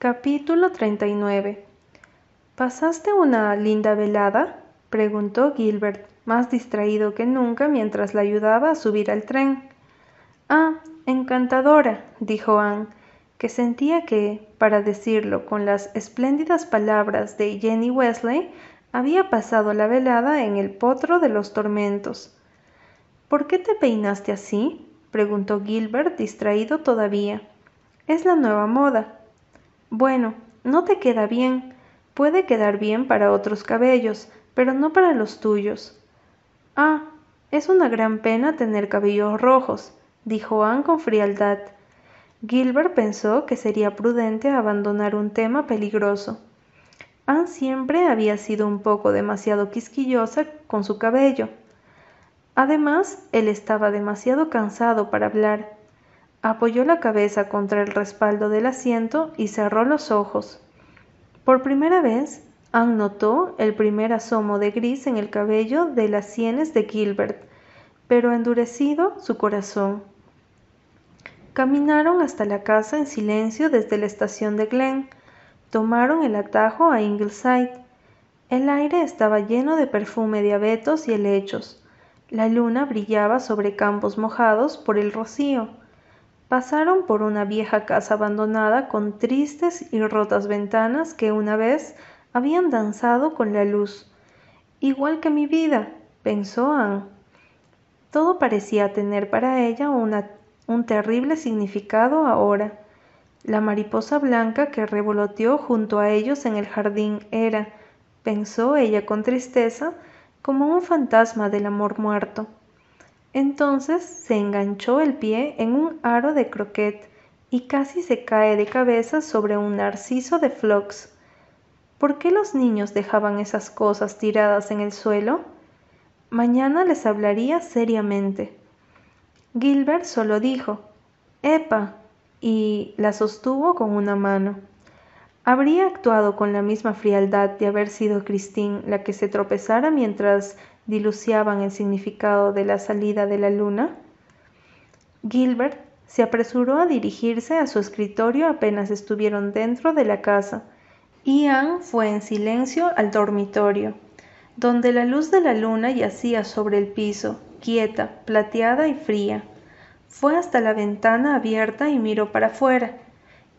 Capítulo 39 ¿Pasaste una linda velada? preguntó Gilbert, más distraído que nunca mientras la ayudaba a subir al tren. Ah, encantadora, dijo Anne, que sentía que, para decirlo con las espléndidas palabras de Jenny Wesley, había pasado la velada en el potro de los tormentos. ¿Por qué te peinaste así? preguntó Gilbert, distraído todavía. Es la nueva moda. Bueno, no te queda bien. Puede quedar bien para otros cabellos, pero no para los tuyos. Ah, es una gran pena tener cabellos rojos, dijo Anne con frialdad. Gilbert pensó que sería prudente abandonar un tema peligroso. Anne siempre había sido un poco demasiado quisquillosa con su cabello. Además, él estaba demasiado cansado para hablar. Apoyó la cabeza contra el respaldo del asiento y cerró los ojos. Por primera vez, Anne notó el primer asomo de gris en el cabello de las sienes de Gilbert, pero endurecido su corazón. Caminaron hasta la casa en silencio desde la estación de Glen. Tomaron el atajo a Ingleside. El aire estaba lleno de perfume de abetos y helechos. La luna brillaba sobre campos mojados por el rocío. Pasaron por una vieja casa abandonada con tristes y rotas ventanas que una vez habían danzado con la luz. Igual que mi vida, pensó Anne. Todo parecía tener para ella un terrible significado ahora. La mariposa blanca que revoloteó junto a ellos en el jardín era, pensó ella con tristeza, como un fantasma del amor muerto. Entonces se enganchó el pie en un aro de croquet y casi se cae de cabeza sobre un narciso de flox. ¿Por qué los niños dejaban esas cosas tiradas en el suelo? Mañana les hablaría seriamente. Gilbert solo dijo, ¡Epa! y la sostuvo con una mano. ¿Habría actuado con la misma frialdad de haber sido Christine la que se tropezara mientras diluciaban el significado de la salida de la luna? Gilbert se apresuró a dirigirse a su escritorio apenas estuvieron dentro de la casa, Anne fue en silencio al dormitorio, donde la luz de la luna yacía sobre el piso, quieta, plateada y fría. Fue hasta la ventana abierta y miró para afuera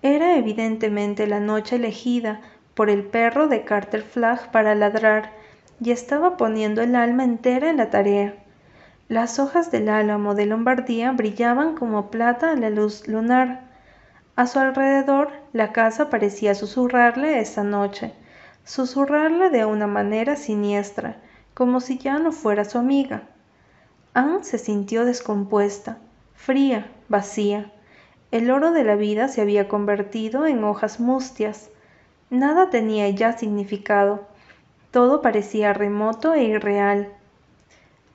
era evidentemente la noche elegida por el perro de Carter Flagg para ladrar, y estaba poniendo el alma entera en la tarea. Las hojas del álamo de Lombardía brillaban como plata a la luz lunar. A su alrededor la casa parecía susurrarle esa noche, susurrarle de una manera siniestra, como si ya no fuera su amiga. Anne se sintió descompuesta, fría, vacía. El oro de la vida se había convertido en hojas mustias. Nada tenía ya significado. Todo parecía remoto e irreal.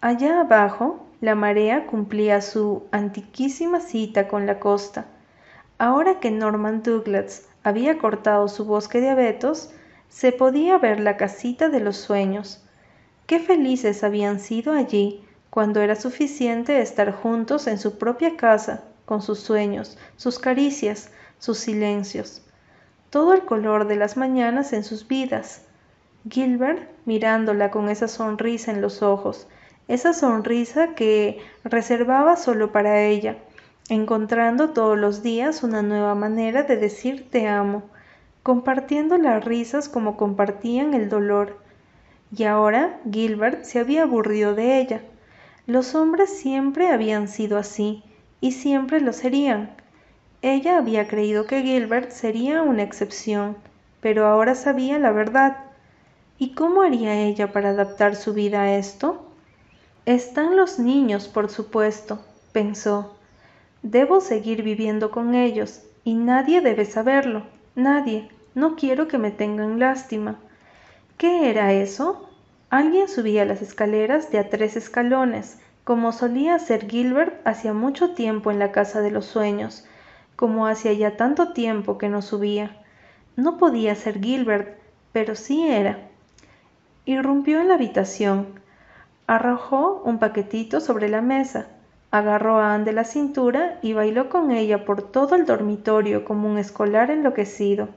Allá abajo, la marea cumplía su antiquísima cita con la costa. Ahora que Norman Douglas había cortado su bosque de abetos, se podía ver la casita de los sueños. Qué felices habían sido allí cuando era suficiente estar juntos en su propia casa con sus sueños, sus caricias, sus silencios, todo el color de las mañanas en sus vidas. Gilbert mirándola con esa sonrisa en los ojos, esa sonrisa que reservaba solo para ella, encontrando todos los días una nueva manera de decir te amo, compartiendo las risas como compartían el dolor. Y ahora Gilbert se había aburrido de ella. Los hombres siempre habían sido así, y siempre lo serían. Ella había creído que Gilbert sería una excepción, pero ahora sabía la verdad. ¿Y cómo haría ella para adaptar su vida a esto? Están los niños, por supuesto, pensó. Debo seguir viviendo con ellos, y nadie debe saberlo, nadie. No quiero que me tengan lástima. ¿Qué era eso? Alguien subía las escaleras de a tres escalones, como solía hacer Gilbert hacía mucho tiempo en la casa de los sueños, como hacía ya tanto tiempo que no subía. No podía ser Gilbert, pero sí era. Irrumpió en la habitación, arrojó un paquetito sobre la mesa, agarró a Anne de la cintura y bailó con ella por todo el dormitorio como un escolar enloquecido.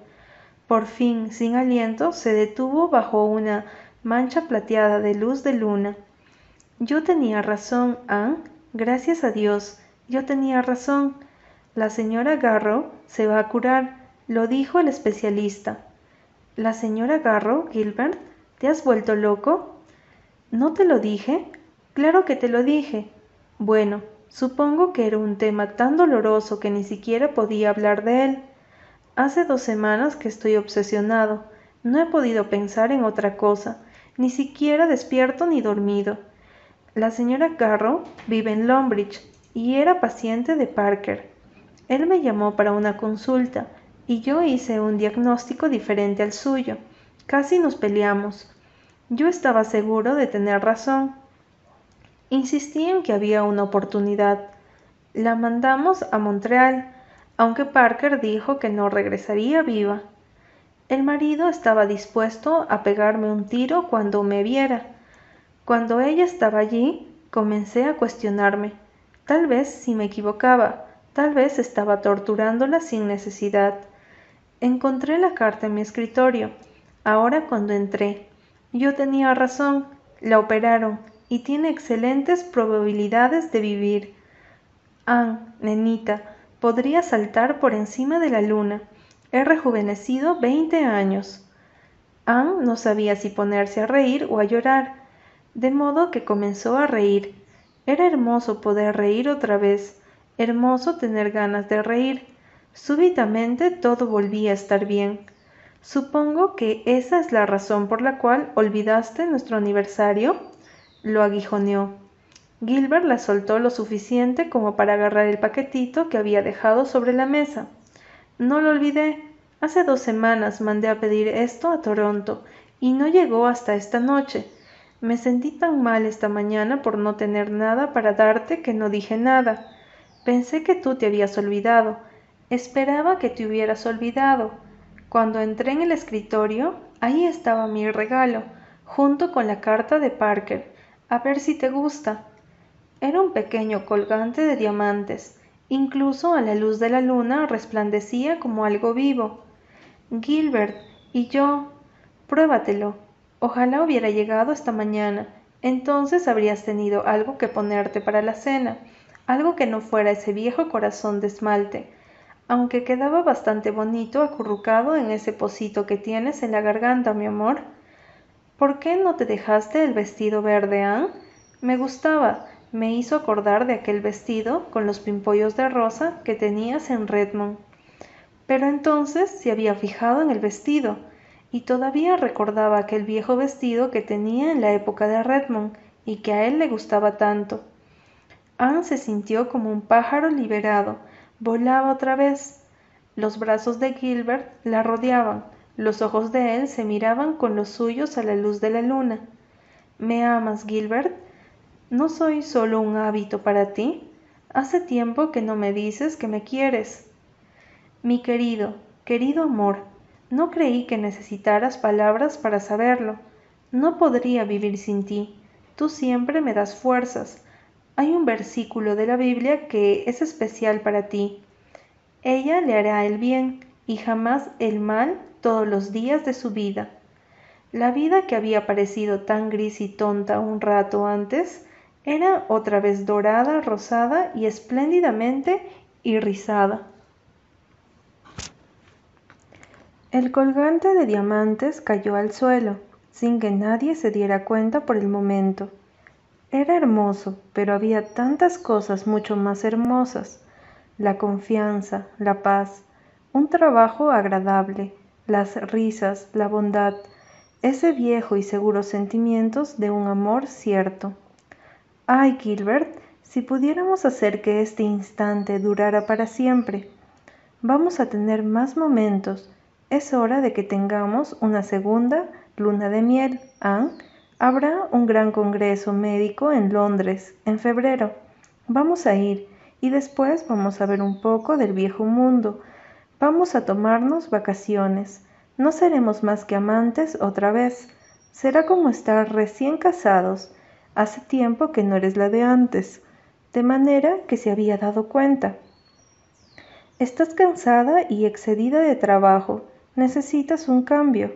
Por fin, sin aliento, se detuvo bajo una mancha plateada de luz de luna. Yo tenía razón, Anne. Gracias a Dios, yo tenía razón. La señora Garrow se va a curar, lo dijo el especialista. ¿La señora Garrow, Gilbert? ¿Te has vuelto loco? ¿No te lo dije? Claro que te lo dije. Bueno, supongo que era un tema tan doloroso que ni siquiera podía hablar de él. Hace dos semanas que estoy obsesionado. No he podido pensar en otra cosa, ni siquiera despierto ni dormido. La señora Garrow vive en Lombridge y era paciente de Parker. Él me llamó para una consulta y yo hice un diagnóstico diferente al suyo. Casi nos peleamos. Yo estaba seguro de tener razón. Insistí en que había una oportunidad. La mandamos a Montreal aunque Parker dijo que no regresaría viva. El marido estaba dispuesto a pegarme un tiro cuando me viera. Cuando ella estaba allí, comencé a cuestionarme. Tal vez si me equivocaba, tal vez estaba torturándola sin necesidad. Encontré la carta en mi escritorio. Ahora cuando entré. Yo tenía razón, la operaron y tiene excelentes probabilidades de vivir. Ann, nenita, podría saltar por encima de la luna. He rejuvenecido veinte años. Anne no sabía si ponerse a reír o a llorar, de modo que comenzó a reír. Era hermoso poder reír otra vez, hermoso tener ganas de reír. Súbitamente todo volvía a estar bien. Supongo que esa es la razón por la cual olvidaste nuestro aniversario. Lo aguijoneó. Gilbert la soltó lo suficiente como para agarrar el paquetito que había dejado sobre la mesa. No lo olvidé. Hace dos semanas mandé a pedir esto a Toronto y no llegó hasta esta noche. Me sentí tan mal esta mañana por no tener nada para darte que no dije nada. Pensé que tú te habías olvidado. Esperaba que te hubieras olvidado. Cuando entré en el escritorio, ahí estaba mi regalo, junto con la carta de Parker. A ver si te gusta. Era un pequeño colgante de diamantes. Incluso a la luz de la luna resplandecía como algo vivo. Gilbert y yo. Pruébatelo. Ojalá hubiera llegado esta mañana. Entonces habrías tenido algo que ponerte para la cena, algo que no fuera ese viejo corazón de esmalte, aunque quedaba bastante bonito acurrucado en ese pocito que tienes en la garganta, mi amor. ¿Por qué no te dejaste el vestido verde, Anne? Me gustaba, me hizo acordar de aquel vestido con los pimpollos de rosa que tenías en Redmond. Pero entonces se había fijado en el vestido y todavía recordaba aquel viejo vestido que tenía en la época de Redmond y que a él le gustaba tanto. Anne se sintió como un pájaro liberado, volaba otra vez. Los brazos de Gilbert la rodeaban, los ojos de él se miraban con los suyos a la luz de la luna. ¿Me amas, Gilbert? ¿No soy solo un hábito para ti? Hace tiempo que no me dices que me quieres. Mi querido, querido amor, no creí que necesitaras palabras para saberlo. No podría vivir sin ti. Tú siempre me das fuerzas. Hay un versículo de la Biblia que es especial para ti. Ella le hará el bien y jamás el mal todos los días de su vida. La vida que había parecido tan gris y tonta un rato antes, era otra vez dorada, rosada y espléndidamente irisada. El colgante de diamantes cayó al suelo, sin que nadie se diera cuenta por el momento. Era hermoso, pero había tantas cosas mucho más hermosas. La confianza, la paz, un trabajo agradable, las risas, la bondad, ese viejo y seguro sentimientos de un amor cierto. Ay, Gilbert, si pudiéramos hacer que este instante durara para siempre. Vamos a tener más momentos. Es hora de que tengamos una segunda luna de miel. ¿ah? Habrá un gran congreso médico en Londres en febrero. Vamos a ir y después vamos a ver un poco del viejo mundo. Vamos a tomarnos vacaciones. No seremos más que amantes otra vez. Será como estar recién casados Hace tiempo que no eres la de antes, de manera que se había dado cuenta. Estás cansada y excedida de trabajo, Necesitas un cambio.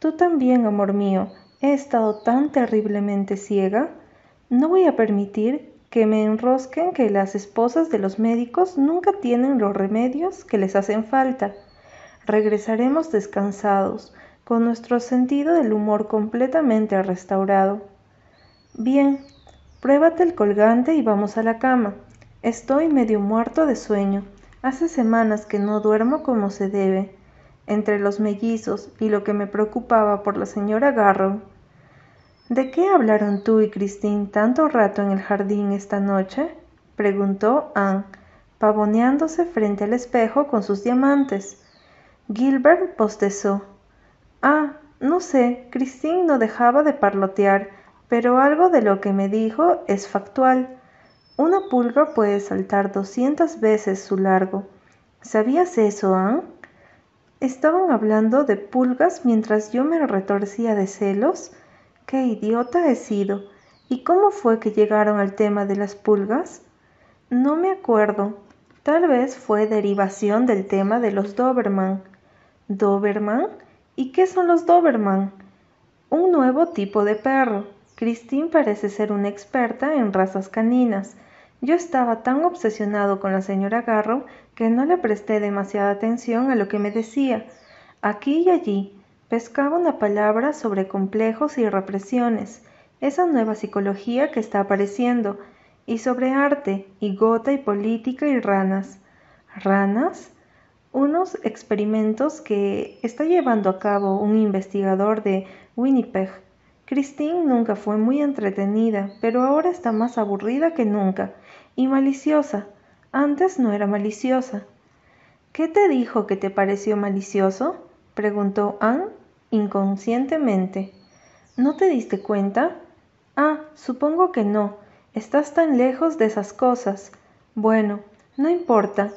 Tú también, amor mío, he estado tan terriblemente ciega. No voy a permitir que me enrosquen que las esposas de los médicos nunca tienen los remedios que les hacen falta. Regresaremos descansados, con nuestro sentido del humor completamente restaurado. Bien, pruébate el colgante y vamos a la cama. Estoy medio muerto de sueño. Hace semanas que no duermo como se debe entre los mellizos y lo que me preocupaba por la señora Garrow. ¿De qué hablaron tú y Christine tanto rato en el jardín esta noche? preguntó Anne, pavoneándose frente al espejo con sus diamantes. Gilbert bostezó. Ah, no sé, Christine no dejaba de parlotear, pero algo de lo que me dijo es factual. Una pulga puede saltar doscientas veces su largo. ¿Sabías eso, Anne? Estaban hablando de pulgas mientras yo me retorcía de celos. ¡Qué idiota he sido! ¿Y cómo fue que llegaron al tema de las pulgas? No me acuerdo. Tal vez fue derivación del tema de los Doberman. ¿Doberman? ¿Y qué son los Doberman? Un nuevo tipo de perro. Christine parece ser una experta en razas caninas. Yo estaba tan obsesionado con la señora Garrow que no le presté demasiada atención a lo que me decía. Aquí y allí pescaba una palabra sobre complejos y represiones, esa nueva psicología que está apareciendo, y sobre arte, y gota y política y ranas. ¿Ranas? Unos experimentos que está llevando a cabo un investigador de Winnipeg. Christine nunca fue muy entretenida, pero ahora está más aburrida que nunca, y maliciosa. Antes no era maliciosa. ¿Qué te dijo que te pareció malicioso? preguntó Anne inconscientemente. ¿No te diste cuenta? Ah, supongo que no. Estás tan lejos de esas cosas. Bueno, no importa.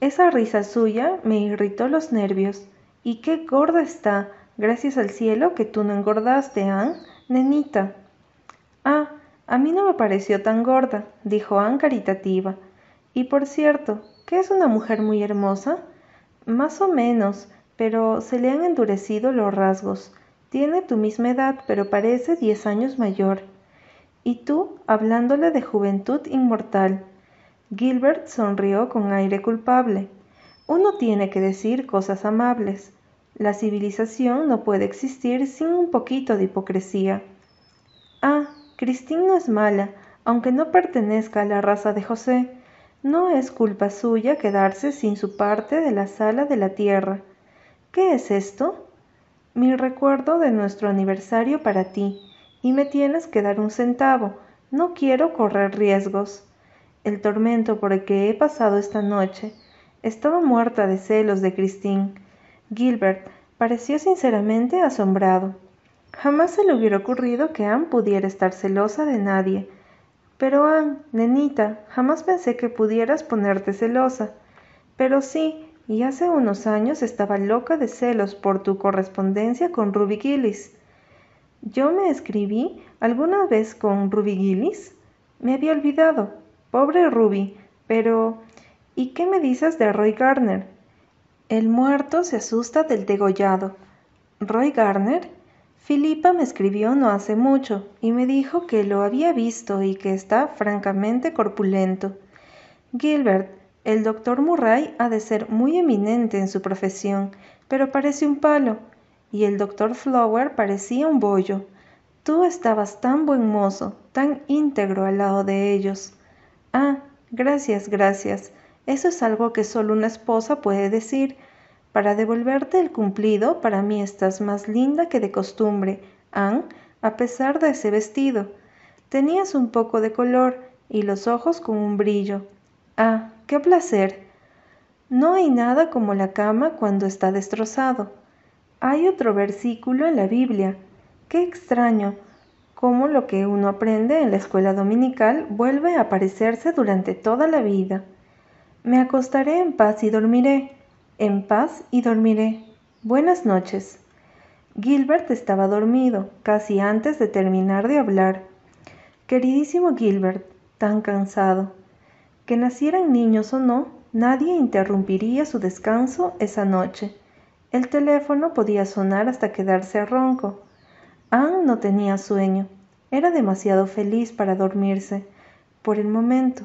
Esa risa suya me irritó los nervios. Y qué gorda está. Gracias al cielo que tú no engordaste, Anne, nenita. Ah, a mí no me pareció tan gorda, dijo Anne caritativa. Y por cierto, ¿qué es una mujer muy hermosa? Más o menos, pero se le han endurecido los rasgos. Tiene tu misma edad, pero parece diez años mayor. Y tú, hablándole de juventud inmortal. Gilbert sonrió con aire culpable. Uno tiene que decir cosas amables. La civilización no puede existir sin un poquito de hipocresía. Ah, Christine no es mala, aunque no pertenezca a la raza de José. No es culpa suya quedarse sin su parte de la sala de la tierra. ¿Qué es esto? Mi recuerdo de nuestro aniversario para ti, y me tienes que dar un centavo. No quiero correr riesgos. El tormento por el que he pasado esta noche. Estaba muerta de celos de Christine. Gilbert pareció sinceramente asombrado. Jamás se le hubiera ocurrido que Anne pudiera estar celosa de nadie pero Anne, nenita, jamás pensé que pudieras ponerte celosa. Pero sí, y hace unos años estaba loca de celos por tu correspondencia con Ruby Gillis. ¿Yo me escribí alguna vez con Ruby Gillis? Me había olvidado. Pobre Ruby. Pero... ¿Y qué me dices de Roy Garner? El muerto se asusta del degollado. ¿Roy Garner? Filipa me escribió no hace mucho y me dijo que lo había visto y que está francamente corpulento. Gilbert, el doctor Murray ha de ser muy eminente en su profesión, pero parece un palo, y el doctor Flower parecía un bollo. Tú estabas tan buen mozo, tan íntegro al lado de ellos. Ah, gracias, gracias. Eso es algo que solo una esposa puede decir, para devolverte el cumplido, para mí estás más linda que de costumbre, Anne, a pesar de ese vestido. Tenías un poco de color y los ojos con un brillo. Ah, qué placer. No hay nada como la cama cuando está destrozado. Hay otro versículo en la Biblia. Qué extraño, cómo lo que uno aprende en la escuela dominical vuelve a aparecerse durante toda la vida. Me acostaré en paz y dormiré en paz y dormiré. Buenas noches. Gilbert estaba dormido, casi antes de terminar de hablar. Queridísimo Gilbert, tan cansado. Que nacieran niños o no, nadie interrumpiría su descanso esa noche. El teléfono podía sonar hasta quedarse ronco. Anne no tenía sueño. Era demasiado feliz para dormirse. Por el momento.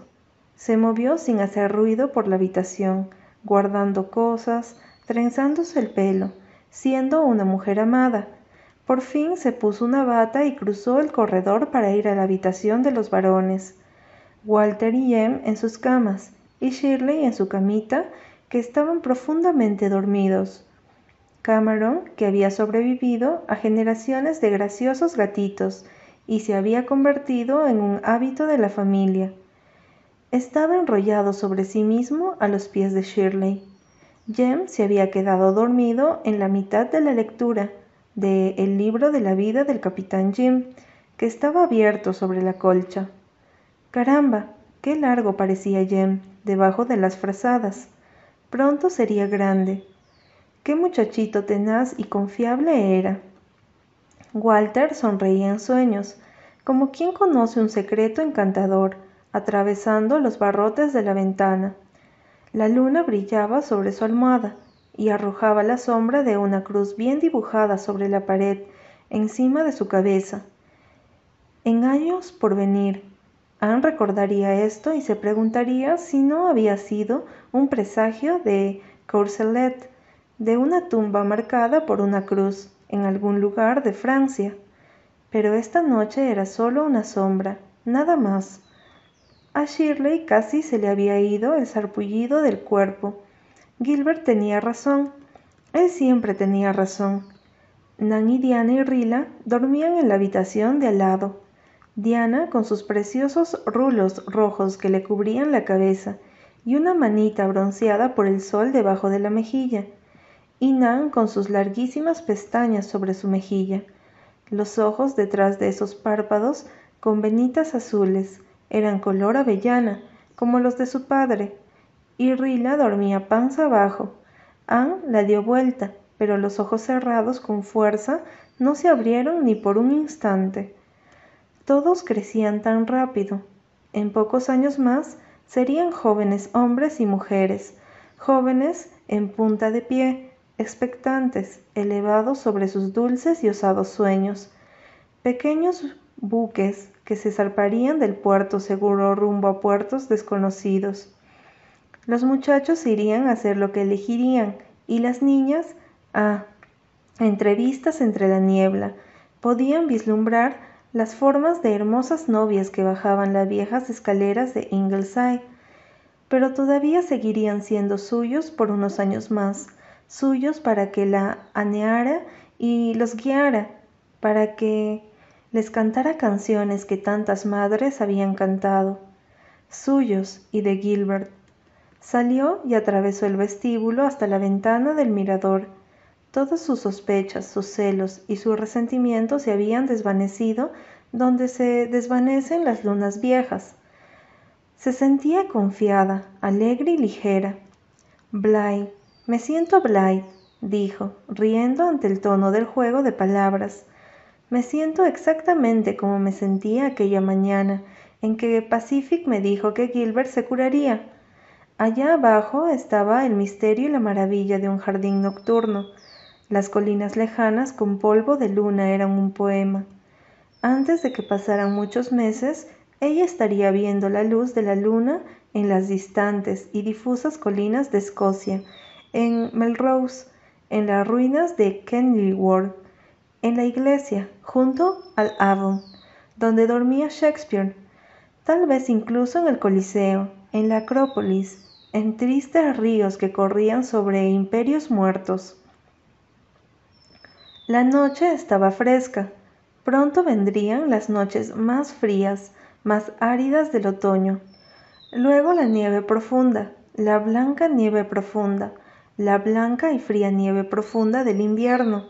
Se movió sin hacer ruido por la habitación, guardando cosas, trenzándose el pelo, siendo una mujer amada. Por fin se puso una bata y cruzó el corredor para ir a la habitación de los varones. Walter y Jem en sus camas, y Shirley en su camita, que estaban profundamente dormidos. Cameron, que había sobrevivido a generaciones de graciosos gatitos y se había convertido en un hábito de la familia. Estaba enrollado sobre sí mismo a los pies de Shirley. Jem se había quedado dormido en la mitad de la lectura de El libro de la vida del capitán Jim, que estaba abierto sobre la colcha. Caramba, qué largo parecía Jem debajo de las frazadas. Pronto sería grande. Qué muchachito tenaz y confiable era. Walter sonreía en sueños, como quien conoce un secreto encantador, atravesando los barrotes de la ventana. La luna brillaba sobre su almohada y arrojaba la sombra de una cruz bien dibujada sobre la pared encima de su cabeza. En años por venir, Anne recordaría esto y se preguntaría si no había sido un presagio de Courcelette, de una tumba marcada por una cruz en algún lugar de Francia. Pero esta noche era solo una sombra, nada más. A Shirley casi se le había ido el sarpullido del cuerpo. Gilbert tenía razón. Él siempre tenía razón. Nan Diana y Rila dormían en la habitación de al lado. Diana con sus preciosos rulos rojos que le cubrían la cabeza y una manita bronceada por el sol debajo de la mejilla, y Nan con sus larguísimas pestañas sobre su mejilla, los ojos detrás de esos párpados con venitas azules, eran color avellana, como los de su padre, y Rila dormía panza abajo. Anne la dio vuelta, pero los ojos cerrados con fuerza no se abrieron ni por un instante. Todos crecían tan rápido. En pocos años más serían jóvenes hombres y mujeres, jóvenes en punta de pie, expectantes, elevados sobre sus dulces y osados sueños, pequeños buques que se zarparían del puerto seguro rumbo a puertos desconocidos. Los muchachos irían a hacer lo que elegirían y las niñas a entrevistas entre la niebla. Podían vislumbrar las formas de hermosas novias que bajaban las viejas escaleras de Ingleside, pero todavía seguirían siendo suyos por unos años más, suyos para que la aneara y los guiara, para que les cantara canciones que tantas madres habían cantado, suyos y de Gilbert. Salió y atravesó el vestíbulo hasta la ventana del mirador. Todas sus sospechas, sus celos y su resentimiento se habían desvanecido donde se desvanecen las lunas viejas. Se sentía confiada, alegre y ligera. Blythe, me siento Blythe, dijo, riendo ante el tono del juego de palabras. Me siento exactamente como me sentía aquella mañana en que Pacific me dijo que Gilbert se curaría. Allá abajo estaba el misterio y la maravilla de un jardín nocturno. Las colinas lejanas con polvo de luna eran un poema. Antes de que pasaran muchos meses, ella estaría viendo la luz de la luna en las distantes y difusas colinas de Escocia, en Melrose, en las ruinas de Kenilworth, en la iglesia, junto al Avon, donde dormía Shakespeare, tal vez incluso en el Coliseo, en la Acrópolis, en tristes ríos que corrían sobre imperios muertos. La noche estaba fresca. Pronto vendrían las noches más frías, más áridas del otoño. Luego la nieve profunda, la blanca nieve profunda, la blanca y fría nieve profunda del invierno,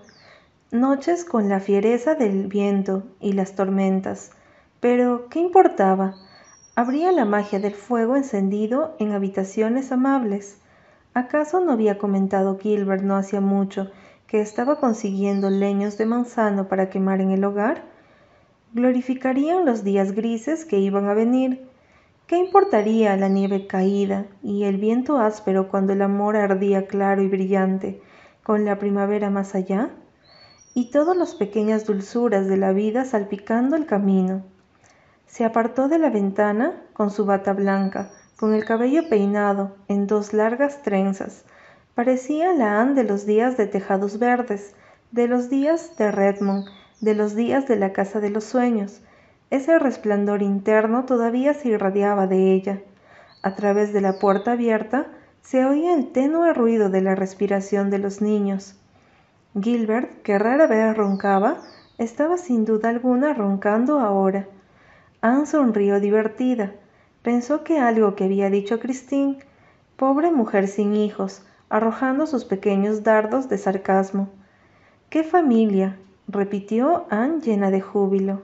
noches con la fiereza del viento y las tormentas. Pero, ¿qué importaba? Habría la magia del fuego encendido en habitaciones amables. ¿Acaso no había comentado Gilbert no hacía mucho que estaba consiguiendo leños de manzano para quemar en el hogar? Glorificarían los días grises que iban a venir. ¿Qué importaría la nieve caída y el viento áspero cuando el amor ardía claro y brillante? con la primavera más allá, y todas las pequeñas dulzuras de la vida salpicando el camino. Se apartó de la ventana con su bata blanca, con el cabello peinado en dos largas trenzas. Parecía la Anne de los días de tejados verdes, de los días de Redmond, de los días de la casa de los sueños. Ese resplandor interno todavía se irradiaba de ella. A través de la puerta abierta se oía el tenue ruido de la respiración de los niños. Gilbert, que rara vez roncaba, estaba sin duda alguna roncando ahora. Anne sonrió divertida. Pensó que algo que había dicho Christine, pobre mujer sin hijos, arrojando sus pequeños dardos de sarcasmo. ¡Qué familia! repitió Anne llena de júbilo.